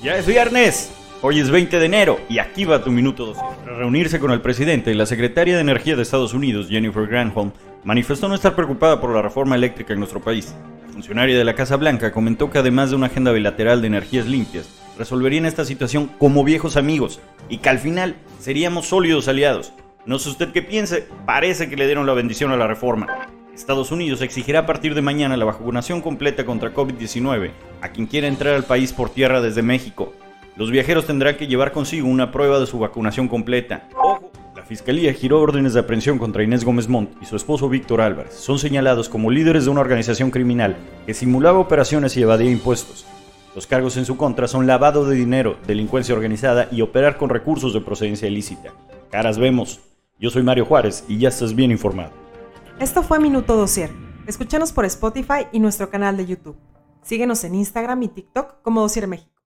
Ya es viernes. Hoy es 20 de enero y aquí va tu minuto 12. Tras reunirse con el presidente, la secretaria de Energía de Estados Unidos, Jennifer Granholm, manifestó no estar preocupada por la reforma eléctrica en nuestro país. La funcionaria de la Casa Blanca comentó que además de una agenda bilateral de energías limpias, resolverían esta situación como viejos amigos y que al final seríamos sólidos aliados. No sé usted qué piense, parece que le dieron la bendición a la reforma. Estados Unidos exigirá a partir de mañana la vacunación completa contra COVID-19 a quien quiera entrar al país por tierra desde México. Los viajeros tendrán que llevar consigo una prueba de su vacunación completa. Ojo, la Fiscalía giró órdenes de aprehensión contra Inés Gómez Montt y su esposo Víctor Álvarez. Son señalados como líderes de una organización criminal que simulaba operaciones y evadía impuestos. Los cargos en su contra son lavado de dinero, delincuencia organizada y operar con recursos de procedencia ilícita. Caras vemos. Yo soy Mario Juárez y ya estás bien informado. Esto fue Minuto Dosier. Escúchanos por Spotify y nuestro canal de YouTube. Síguenos en Instagram y TikTok como Dosier México.